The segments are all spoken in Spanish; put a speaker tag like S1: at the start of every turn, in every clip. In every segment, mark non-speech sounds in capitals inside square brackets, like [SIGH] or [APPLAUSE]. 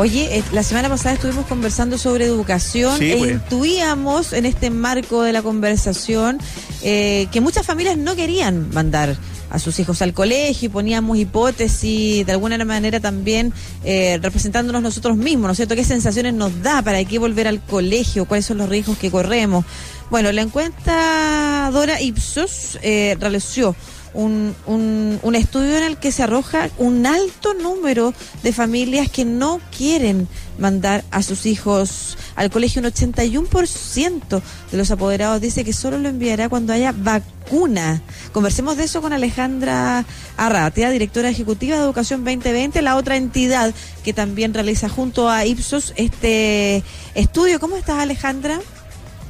S1: Oye, eh, la semana pasada estuvimos conversando sobre educación
S2: Sí,
S1: e
S2: pues.
S1: intuíamos en este marco de la conversación eh, que muchas familias no querían mandar a sus hijos al colegio y poníamos hipótesis de alguna manera también eh, representándonos nosotros mismos, ¿no es cierto? ¿Qué sensaciones nos da? ¿Para qué volver al colegio? ¿Cuáles son los riesgos que corremos? Bueno, la encuestadora Ipsos eh, realizó un, un, un estudio en el que se arroja un alto número de familias que no quieren mandar a sus hijos al colegio. Un 81% de los apoderados dice que solo lo enviará cuando haya vacuna. Conversemos de eso con Alejandra Arratia, directora ejecutiva de Educación 2020, la otra entidad que también realiza junto a Ipsos este estudio. ¿Cómo estás, Alejandra?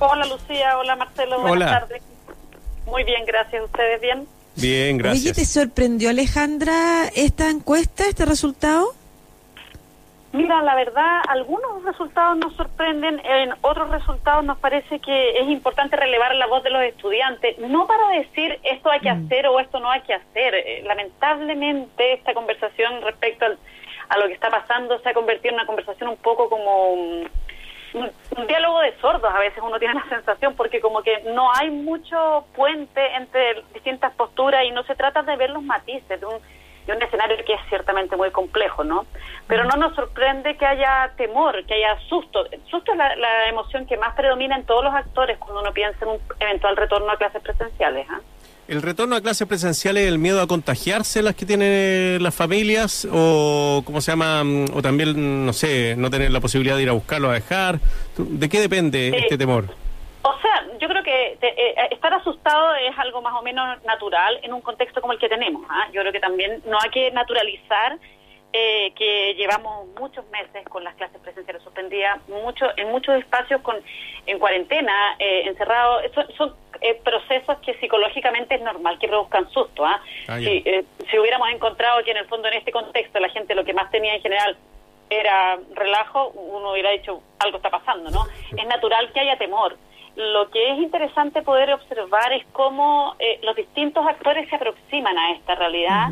S3: Hola Lucía, hola Marcelo, buenas
S2: Hola.
S3: tardes. Muy bien, gracias. ¿Ustedes bien?
S2: Bien,
S1: Oye,
S2: gracias.
S1: ¿te sorprendió, Alejandra, esta encuesta, este resultado?
S3: Mira, la verdad, algunos resultados nos sorprenden, en otros resultados nos parece que es importante relevar la voz de los estudiantes, no para decir esto hay que hacer o esto no hay que hacer. Eh, Lamentablemente, esta conversación respecto al- a lo que está pasando se ha convertido en una conversación un poco como mm, un, diálogo de sordos, a veces uno tiene la sensación, porque como que no hay mucho puente entre distintas posturas y no se trata de ver los matices de un, de un escenario que es ciertamente muy complejo, ¿no? Pero no nos sorprende que haya temor, que haya susto. Susto es la, la emoción que más predomina en todos los actores cuando uno piensa en un eventual retorno a clases presenciales. ¿ah?
S2: ¿El retorno a clases presenciales el miedo a contagiarse las que tienen las familias o cómo se llama mm, o también no sé, no tener la posibilidad de ir a buscarlo a dejar? ¿Tú- ¿De qué depende este temor?
S3: O sea, yo creo que te- eh, estar asustado es algo más o menos natural en un contexto como el que tenemos. ¿ah? Yo creo que también no hay que naturalizar eh, que llevamos muchos meses con las clases presenciales suspendidas, mucho, en muchos espacios con en cuarentena, eh, encerrados. Son, son eh, procesos que psicológicamente es normal que produzcan susto. ¿ah?
S2: Ah,
S3: si, eh, si hubiéramos encontrado que en el fondo en este contexto la gente lo que más tenía en general era relajo, uno hubiera dicho algo está pasando, ¿no? Es natural que haya temor. Lo que es interesante poder observar es cómo eh, los distintos actores se aproximan a esta realidad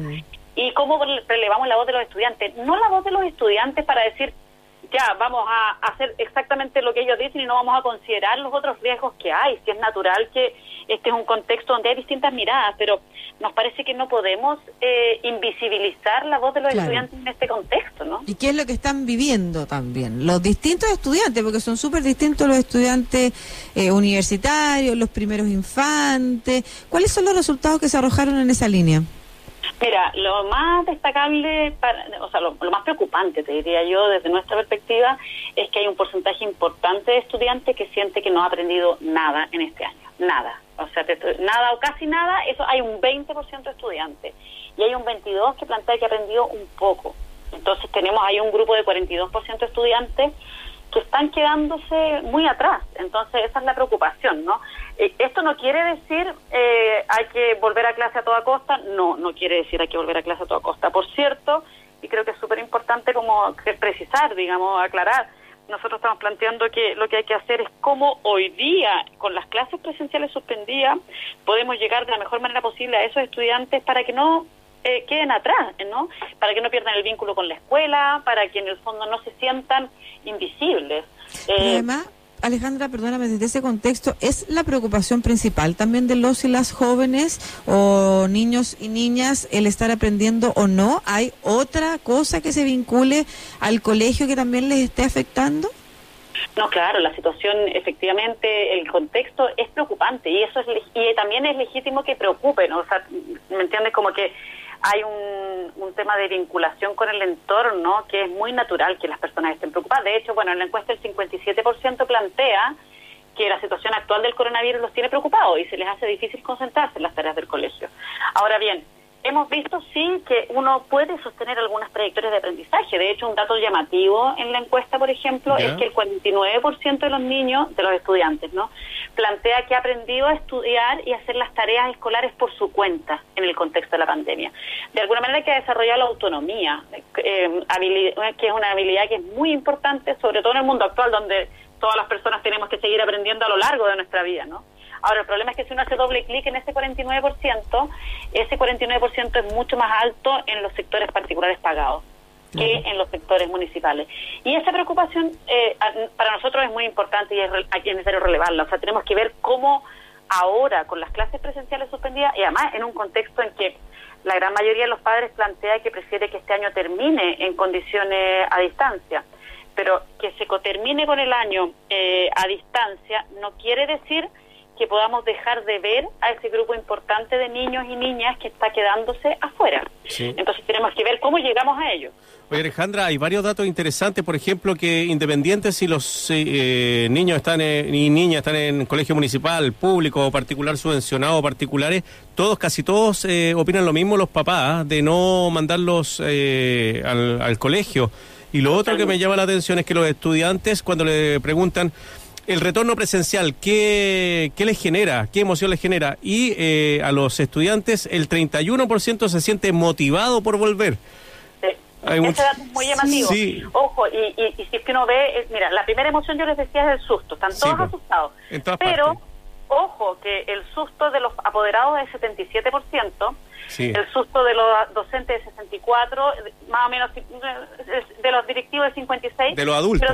S3: y cómo relevamos la voz de los estudiantes. No la voz de los estudiantes para decir, ya, vamos a hacer exactamente lo que ellos dicen y no vamos a considerar los otros riesgos que hay. Si es natural que este es un contexto donde hay distintas miradas, pero nos parece que no podemos eh, invisibilizar la voz de los
S1: Claro.
S3: estudiantes en este contexto, ¿no?
S1: ¿Y qué es lo que están viviendo también? Los distintos estudiantes, porque son súper distintos los estudiantes eh, universitarios, los primeros infantes. ¿Cuáles son los resultados que se arrojaron en esa línea?
S3: Mira, lo más destacable, para- o sea, lo, más preocupante, te diría yo, desde nuestra perspectiva, es que hay un porcentaje importante de estudiantes que siente que no ha aprendido nada en este año. Nada. O sea, nada o casi nada, eso hay un 20% de estudiantes. Y hay un 22% que plantea que ha aprendido un poco. Entonces tenemos ahí un grupo de 42% de estudiantes que están quedándose muy atrás. Entonces, esa es la preocupación, ¿no? Eh, esto no quiere decir eh, hay que volver a clase a toda costa, no, no quiere decir hay que volver a clase a toda costa. Por cierto, y creo que es súper importante como precisar, digamos, aclarar, nosotros estamos planteando que lo que hay que hacer es cómo hoy día, con las clases presenciales suspendidas, podemos llegar de la mejor manera posible a esos estudiantes para que no eh, queden atrás, ¿no? Para que no pierdan el vínculo con la escuela, para que en el fondo no se sientan invisibles. Eh,
S1: además, Alejandra, perdóname, desde ese contexto, ¿es la preocupación principal también de los y las jóvenes o niños y niñas el estar aprendiendo o no? ¿Hay otra cosa que se vincule al colegio que también les esté afectando?
S3: No, claro, la situación, efectivamente, el contexto es preocupante y eso es y también es legítimo que preocupe, ¿no? O sea, ¿me entiendes? Como que hay un, un tema de vinculación con el entorno que es muy natural que las personas estén preocupadas. De hecho, bueno, en la encuesta el 57% plantea que la situación actual del coronavirus los tiene preocupados y se les hace difícil concentrarse en las tareas del colegio. Ahora bien, hemos visto sí que uno puede sostener algunas trayectorias de aprendizaje. De hecho, un dato llamativo en la encuesta, por ejemplo, es que el 49% de los niños, de los estudiantes, ¿no? plantea que ha aprendido a estudiar y hacer las tareas escolares por su cuenta en el contexto de la pandemia. De alguna manera que ha desarrollado la autonomía, eh, que es una habilidad que es muy importante, sobre todo en el mundo actual, donde todas las personas tenemos que seguir aprendiendo a lo largo de nuestra vida, ¿no? Ahora, el problema es que si uno hace doble clic en ese 49%, ese 49% es mucho más alto en los sectores particulares pagados. que en los sectores municipales. Y esa preocupación eh, para nosotros es muy importante y es, es necesario relevarla. O sea, tenemos que ver cómo ahora, con las clases presenciales suspendidas, y además en un contexto en que la gran mayoría de los padres plantea que prefiere que este año termine en condiciones a distancia. Pero que se termine con el año eh, a distancia no quiere decir que podamos dejar de ver a ese grupo importante de niños y niñas que está quedándose afuera. Entonces tenemos que ver cómo llegamos a ellos.
S2: Oye, Alejandra, hay varios datos interesantes, por ejemplo, que independientes si los eh, niños están y niñas están en colegio municipal, público o particular subvencionado o particulares, todos, casi todos eh, opinan lo mismo los papás, de no mandarlos eh, al, al colegio. Y lo otro que me llama la atención es que los estudiantes, cuando le preguntan, el retorno presencial, ¿qué, qué les genera? ¿Qué emoción les genera? Y eh, a los estudiantes, el 31% se siente motivado por volver.
S3: Ese dato es muy llamativo. Ojo, y, y, si es que uno ve, mira, la primera emoción yo les decía es el susto, están todos asustados. pero, ojo, que el susto de los apoderados es 77%, el susto de los docentes es 64%, más o menos de los directivos es 56%.
S2: De los adultos.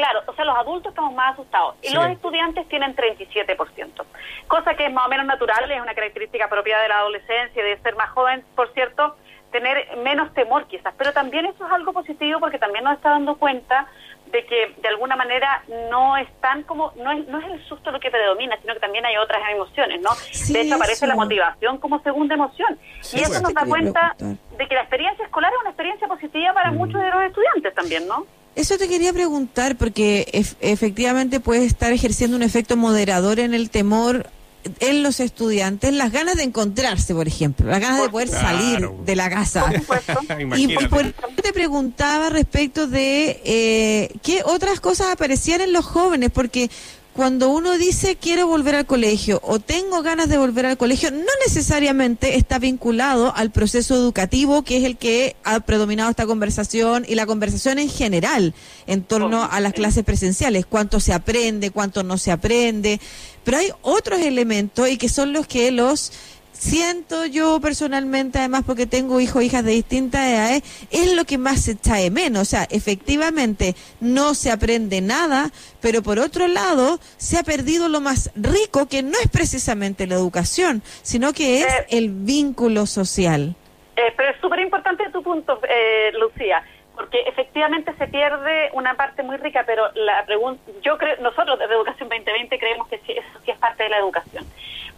S3: Claro, o sea, los adultos estamos más asustados y los estudiantes tienen 37%, cosa que es más o menos natural, es una característica propia de la adolescencia, de ser más joven, por cierto, tener menos temor quizás, pero también eso es algo positivo porque también nos está dando cuenta de que de alguna manera no están como, no es, no es el susto lo que predomina, sino que también hay otras emociones, ¿no? de hecho aparece la motivación como segunda emoción. y eso nos da cuenta de que la experiencia escolar es una experiencia positiva para mm. muchos de los estudiantes también, ¿no?
S1: Eso te quería preguntar porque efectivamente puede estar ejerciendo un efecto moderador en el temor en los estudiantes, las ganas de encontrarse, por ejemplo, las ganas de poder salir de la casa. [LAUGHS] y, por eso te preguntaba respecto de eh, qué otras cosas aparecían en los jóvenes, porque cuando uno dice quiero volver al colegio o tengo ganas de volver al colegio, no necesariamente está vinculado al proceso educativo, que es el que ha predominado esta conversación y la conversación en general en torno a las clases presenciales, cuánto se aprende, cuánto no se aprende, pero hay otros elementos y que son los que los siento yo personalmente, además porque tengo hijos e hijas de distintas edades, es lo que más se echa de menos. O sea, efectivamente no se aprende nada, pero por otro lado se ha perdido lo más rico, que no es precisamente la educación, sino que es eh, el vínculo social.
S3: Eh, pero es súper importante tu punto, eh, Lucía porque efectivamente se pierde una parte muy rica, pero la pregunta, yo creo, nosotros desde Educación 2020 creemos que sí, eso sí es parte de la educación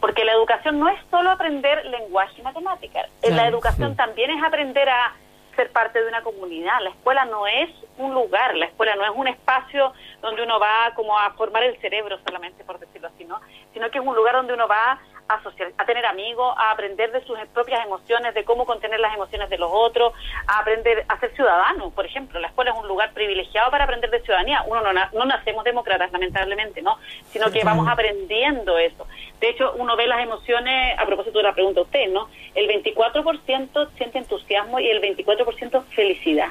S3: porque la educación no es solo aprender lenguaje y matemáticas, la educación también es aprender a ser parte de una comunidad. La escuela no es un lugar, la escuela no es un espacio donde uno va como a formar el cerebro solamente, por decirlo así, ¿no? Sino que es un lugar donde uno va a, a tener amigos, a aprender de sus propias emociones, de cómo contener las emociones de los otros, a aprender a ser ciudadano, por ejemplo. La escuela es un lugar privilegiado para aprender de ciudadanía. Uno no, no nacemos demócratas, lamentablemente, ¿no? Sino que vamos aprendiendo eso. De hecho, uno ve las emociones, a propósito de la pregunta a usted, ¿no? El 24% siente entusiasmo y el 24% felicidad.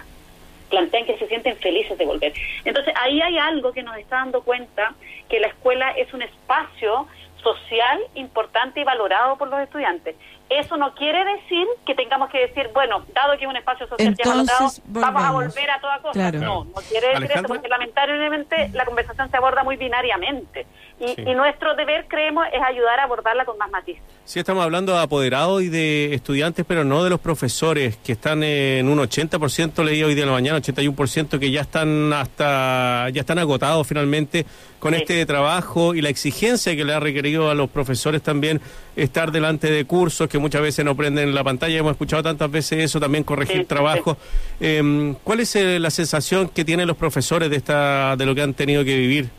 S3: Plantean que se sienten felices de volver. Entonces, ahí hay algo que nos está dando cuenta que la escuela es un espacio social importante y valorado por los estudiantes. Eso no quiere decir que tengamos que decir, bueno, dado que es un espacio social que valorado, vamos a volver a toda cosa. No, no quiere decir eso, porque lamentablemente la conversación se aborda muy binariamente. Y, nuestro deber, creemos, es ayudar a abordarla con más matiz.
S2: Sí, estamos hablando de apoderados y de estudiantes, pero no de los profesores, que están en un 80%, leí hoy día en la mañana, 81%, que ya están hasta, ya están agotados finalmente con este trabajo y la exigencia que le ha requerido a los profesores también estar delante de cursos que muchas veces no prenden la pantalla. Hemos escuchado tantas veces eso, también corregir trabajo. Em, ¿Cuál es eh, la sensación que tienen los profesores de, esta, de lo que han tenido que vivir?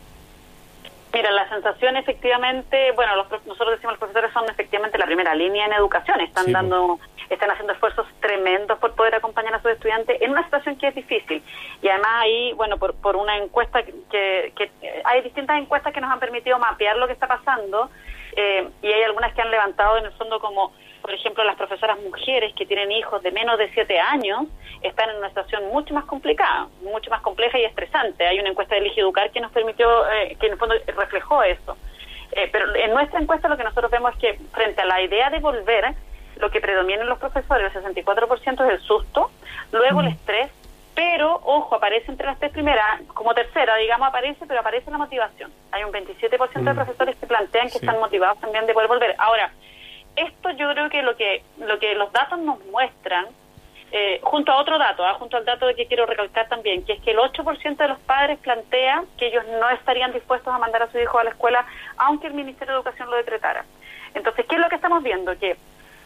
S3: Mira, la sensación efectivamente, bueno, nosotros decimos los profesores son efectivamente la primera línea en educación, están dando, están haciendo esfuerzos tremendos por poder acompañar a sus estudiantes en una situación que es difícil. Y además ahí, bueno, por, por una encuesta que, que, hay distintas encuestas que nos han permitido mapear lo que está pasando eh, y hay algunas que han levantado en el fondo como por ejemplo, las profesoras mujeres que tienen hijos de menos de siete años están en una situación mucho más complicada, mucho más compleja y estresante. Hay una encuesta de Educar que nos permitió, eh, que en el fondo reflejó eso. Eh, pero en nuestra encuesta lo que nosotros vemos es que frente a la idea de volver, lo que predomina en los profesores, el 64% es el susto, luego el estrés, pero ojo, aparece entre las tres primeras, como tercera, digamos, aparece, pero aparece la motivación. Hay un 27% de mm. profesores que plantean que están motivados también de poder volver. Ahora, esto yo creo que lo que lo que los datos nos muestran, eh, junto a otro dato, ¿ah? junto al dato que quiero recalcar también, que es que el 8% de los padres plantea que ellos no estarían dispuestos a mandar a su hijo a la escuela, aunque el Ministerio de Educación lo decretara. Entonces, ¿qué es lo que estamos viendo? Que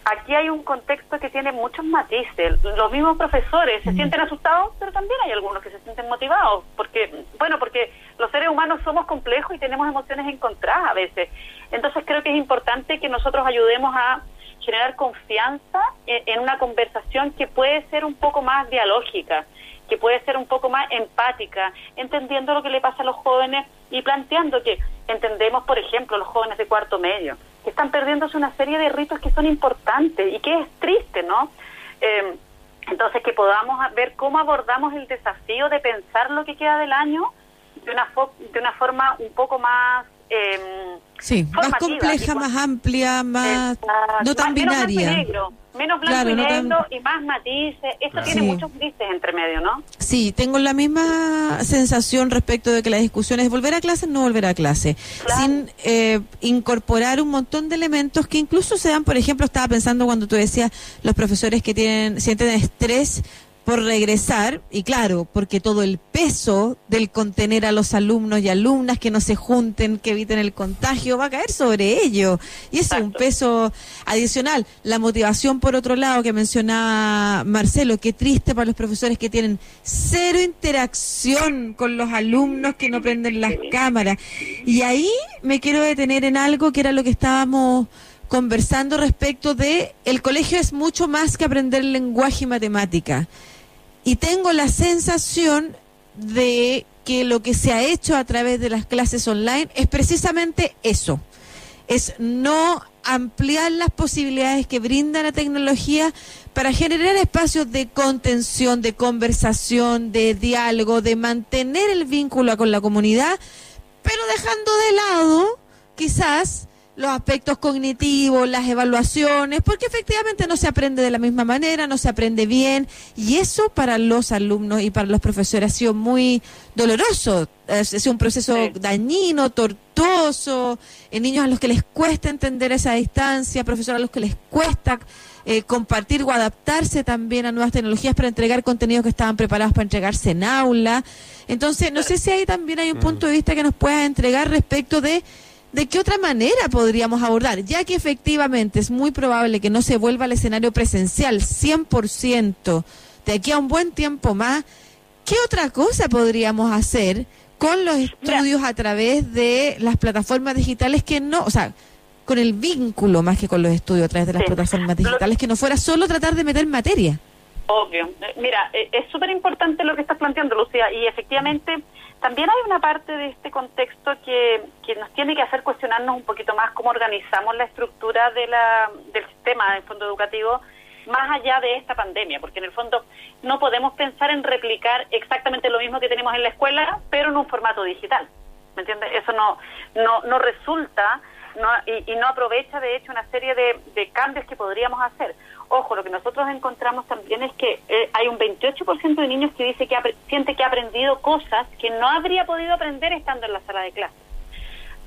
S3: aquí hay un contexto que tiene muchos matices. Los mismos profesores se sienten asustados, pero también hay algunos que se sienten motivados, porque, bueno, porque los seres humanos somos complejos y tenemos emociones encontradas a veces. Entonces creo que es importante que nosotros ayudemos a generar confianza en una conversación que puede ser un poco más dialógica, que puede ser un poco más empática, entendiendo lo que le pasa a los jóvenes y planteando que entendemos, por ejemplo, los jóvenes de cuarto medio, que están perdiéndose una serie de ritos que son importantes y que es triste, ¿no? Eh, entonces, que podamos ver cómo abordamos el desafío de pensar lo que queda del año de una, de una forma un poco más...
S1: Sí, más compleja, más amplia, más... no tan binaria.
S3: menos blanco y negro y más matices. Esto tiene muchos grises entre medio, ¿no?
S1: Sí, tengo la misma sensación respecto de que la discusión es volver a clase, no volver a clase, sin eh, incorporar un montón de elementos que incluso se dan, por ejemplo, estaba pensando cuando tú decías los profesores que tienen sienten estrés por regresar, y claro, porque todo el peso del contener a los alumnos y alumnas que no se junten, que eviten el contagio, va a caer sobre ellos. Y eso es un peso adicional. La motivación, por otro lado, que mencionaba Marcelo, qué triste para los profesores que tienen cero interacción con los alumnos que no prenden las cámaras. Y ahí me quiero detener en algo que era lo que estábamos conversando respecto de el colegio es mucho más que aprender lenguaje y matemática y tengo la sensación de que lo que se ha hecho a través de las clases online es precisamente eso, es no ampliar las posibilidades que brinda la tecnología para generar espacios de contención, de conversación, de diálogo, de mantener el vínculo con la comunidad, pero dejando de lado quizás los aspectos cognitivos, las evaluaciones, porque efectivamente no se aprende de la misma manera, no se aprende bien, y eso para los alumnos y para los profesores ha sido muy doloroso, ha sido un proceso dañino, tortuoso, en niños a los que les cuesta entender esa distancia, profesores a los que les cuesta eh, compartir o adaptarse también a nuevas tecnologías para entregar contenidos que estaban preparados para entregarse en aula. Entonces, no sé si ahí también hay un mm. punto de vista que nos pueda entregar respecto de ¿De qué otra manera podríamos abordar? Ya que efectivamente es muy probable que no se vuelva al escenario presencial 100% de aquí a un buen tiempo más, ¿qué otra cosa podríamos hacer con los estudios a través de las plataformas digitales que no, o sea, con el vínculo más que con los estudios a través de las plataformas digitales, que no fuera solo tratar de meter materia?
S3: Obvio. Mira, eh, es súper importante lo que estás planteando, Lucía, y efectivamente también hay una parte de este contexto que, que nos tiene que hacer cuestionarnos un poquito más cómo organizamos la estructura de la, del sistema del fondo educativo más allá de esta pandemia, porque en el fondo no podemos pensar en replicar exactamente lo mismo que tenemos en la escuela, pero en un formato digital. ¿Me entiendes? Eso no, no, no resulta no, y, no aprovecha, de hecho, una serie de cambios que podríamos hacer. Ojo, lo que nosotros encontramos también es que eh, hay un 28% de niños que dice que siente que ha aprendido cosas que no habría podido aprender estando en la sala de clase.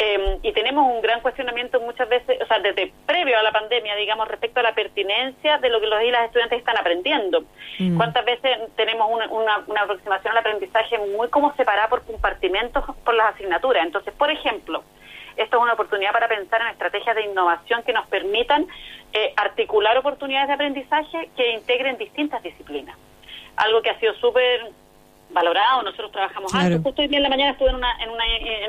S3: Em, y tenemos un gran cuestionamiento muchas veces, o sea, desde previo a la pandemia, digamos, respecto a la pertinencia de lo que los y las estudiantes están aprendiendo. Mm. ¿Cuántas veces tenemos una, una, una, aproximación al aprendizaje muy como separada por compartimentos por las asignaturas? Entonces, por ejemplo, esto es una oportunidad para pensar en estrategias de innovación que nos permitan eh, articular oportunidades de aprendizaje que integren distintas disciplinas. Algo que ha sido súper valorado, nosotros trabajamos antes, justo hoy día en la mañana estuve en una, en una,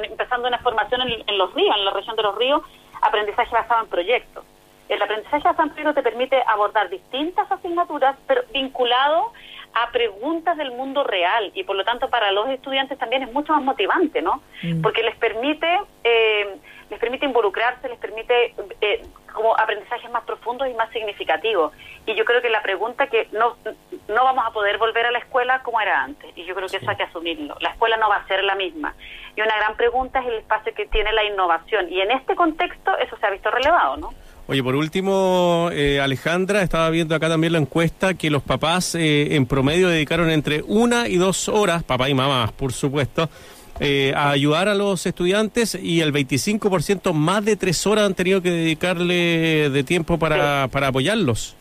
S3: empezando una formación en, los ríos, en la región de los ríos, aprendizaje basado en proyectos. El aprendizaje basado en proyectos te permite abordar distintas asignaturas, pero vinculado a preguntas del mundo real y por lo tanto para los estudiantes también es mucho más motivante, ¿no? Mm. Porque les permite eh, les permite involucrarse, les permite eh, como aprendizajes más profundos y más significativos. Y yo creo que la pregunta que no no vamos a poder volver a la escuela como era antes y yo creo que eso hay que asumirlo. La escuela no va a ser la misma. Y una gran pregunta es el espacio que tiene la innovación y en este contexto eso se ha visto relevado, ¿no?
S2: Oye, por último, eh, Alejandra, estaba viendo acá también la encuesta que los papás eh, en promedio dedicaron entre una y dos horas, papá y mamá, por supuesto, eh, a ayudar a los estudiantes y el 25% más de tres horas han tenido que dedicarle de tiempo para, para apoyarlos.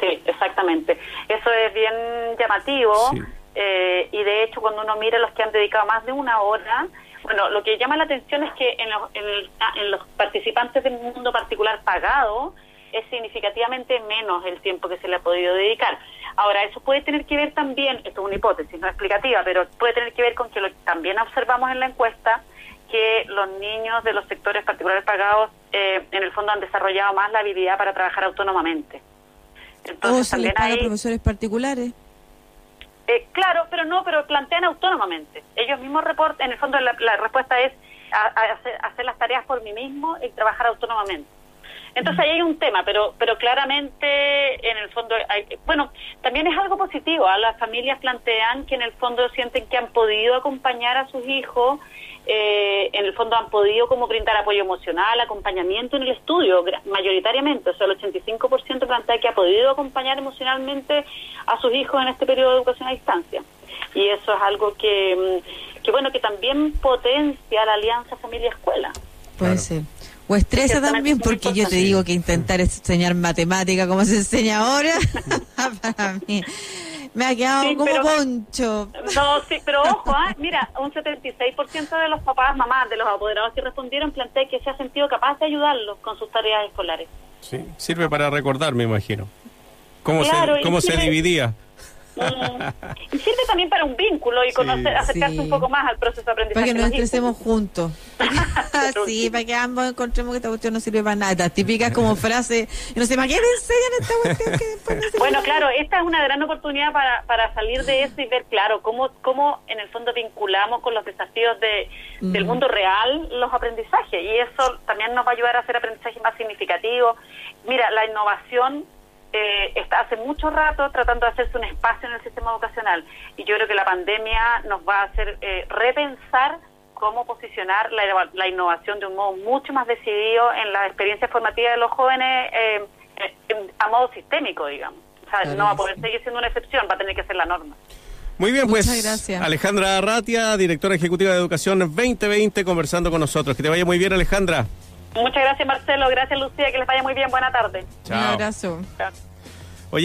S3: Sí, exactamente. Eso es bien llamativo y de hecho cuando uno mira los que han dedicado más de una hora, bueno, lo que llama la atención es que en los, ah, en, los participantes del mundo particular pagado es significativamente menos el tiempo que se le ha podido dedicar. Ahora, eso puede tener que ver también, esto es una hipótesis no explicativa, pero puede tener que ver con que lo, también observamos en la encuesta que los niños de los sectores particulares pagados eh, en el fondo han desarrollado más la habilidad para trabajar autónomamente.
S1: Entonces, ¿O se les paga profesores particulares?
S3: Eh, claro, pero no, pero plantean autónomamente. Ellos mismos reportan, en el fondo la, respuesta es hacer, las tareas por mí mismo y trabajar autónomamente. Entonces ahí hay un tema, pero pero claramente en el fondo, bueno, también es algo positivo. ¿ah? Las familias plantean que en el fondo sienten que han podido acompañar a sus hijos eh, en el fondo han podido como brindar apoyo emocional, acompañamiento en el estudio, mayoritariamente, o sea, el 85% plantea que ha podido acompañar emocionalmente a sus hijos en este periodo de educación a distancia. Y eso es algo que, mm, que bueno, que también potencia la alianza familia-escuela.
S1: Puede ser. O estresa también, porque yo te digo que intentar enseñar matemática como se enseña ahora, [LAUGHS] para mí me ha quedado como poncho.
S3: No, sí, pero ojo, ¿eh? mira, un 76% de los papás, mamás, de los apoderados que respondieron plantea que se ha sentido capaz de ayudarlos con sus tareas escolares.
S2: Sí, sirve para recordar, me imagino. ¿Cómo se, cómo se dividía?
S3: Y sirve también para un vínculo y conocer, acercarse un poco más al proceso de aprendizaje.
S1: Para que nos estresemos juntos. [LAUGHS] [LAUGHS] sí, para que ambos encontremos que esta cuestión no sirve para nada. Típicas como frase, no sé, ¿para qué enseñan esta cuestión que después no
S3: Bueno, claro, esta es una gran oportunidad para, para salir de eso y ver, claro, cómo, cómo en el fondo vinculamos con los desafíos de, del mundo real los aprendizajes. Y eso también nos va a ayudar a hacer aprendizaje más significativo. Mira, la innovación eh, está hace mucho rato tratando de hacerse un espacio en el sistema educacional y yo creo que la pandemia nos va a hacer eh, repensar cómo posicionar la, innovación de un modo mucho más decidido en la experiencia formativa de los jóvenes eh, a modo sistémico, digamos. O sea, no va a poder seguir siendo una excepción, va a tener que ser la norma.
S2: Muy bien, pues Alejandra Arratia, directora ejecutiva de Educación 2020, conversando con nosotros. Que te vaya muy bien, Alejandra.
S3: Muchas gracias, Marcelo. Gracias, Lucía. Que les vaya muy bien. Buena tarde.
S1: Chao. Un abrazo. Chao.